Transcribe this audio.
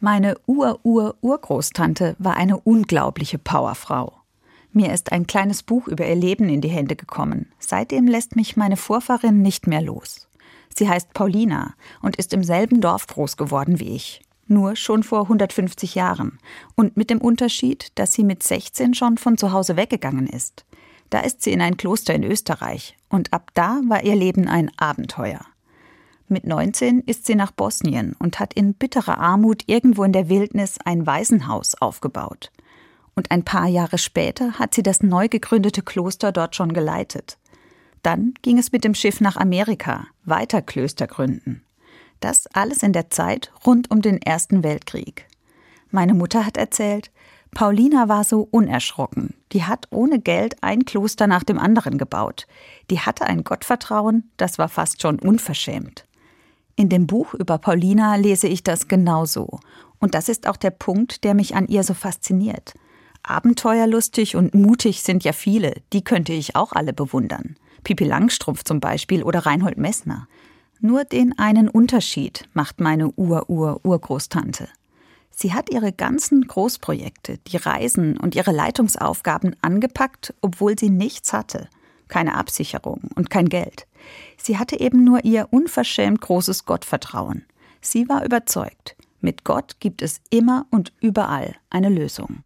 Meine Ur-Ur-Urgroßtante war eine unglaubliche Powerfrau. Mir ist ein kleines Buch über ihr Leben in die Hände gekommen. Seitdem lässt mich meine Vorfahrin nicht mehr los. Sie heißt Paulina und ist im selben Dorf groß geworden wie ich. Nur schon vor 150 Jahren. Und mit dem Unterschied, dass sie mit 16 schon von zu Hause weggegangen ist. Da ist sie in ein Kloster in Österreich. Und ab da war ihr Leben ein Abenteuer. Mit 19 ist sie nach Bosnien und hat in bitterer Armut irgendwo in der Wildnis ein Waisenhaus aufgebaut. Und ein paar Jahre später hat sie das neu gegründete Kloster dort schon geleitet. Dann ging es mit dem Schiff nach Amerika, weiter Klöster gründen. Das alles in der Zeit rund um den Ersten Weltkrieg. Meine Mutter hat erzählt, Paulina war so unerschrocken. Die hat ohne Geld ein Kloster nach dem anderen gebaut. Die hatte ein Gottvertrauen, das war fast schon unverschämt. In dem Buch über Paulina lese ich das genauso. Und das ist auch der Punkt, der mich an ihr so fasziniert. Abenteuerlustig und mutig sind ja viele, die könnte ich auch alle bewundern. Pipi Langstrumpf zum Beispiel oder Reinhold Messner. Nur den einen Unterschied macht meine Ur-Ur-Urgroßtante. Sie hat ihre ganzen Großprojekte, die Reisen und ihre Leitungsaufgaben angepackt, obwohl sie nichts hatte keine Absicherung und kein Geld. Sie hatte eben nur ihr unverschämt großes Gottvertrauen. Sie war überzeugt, mit Gott gibt es immer und überall eine Lösung.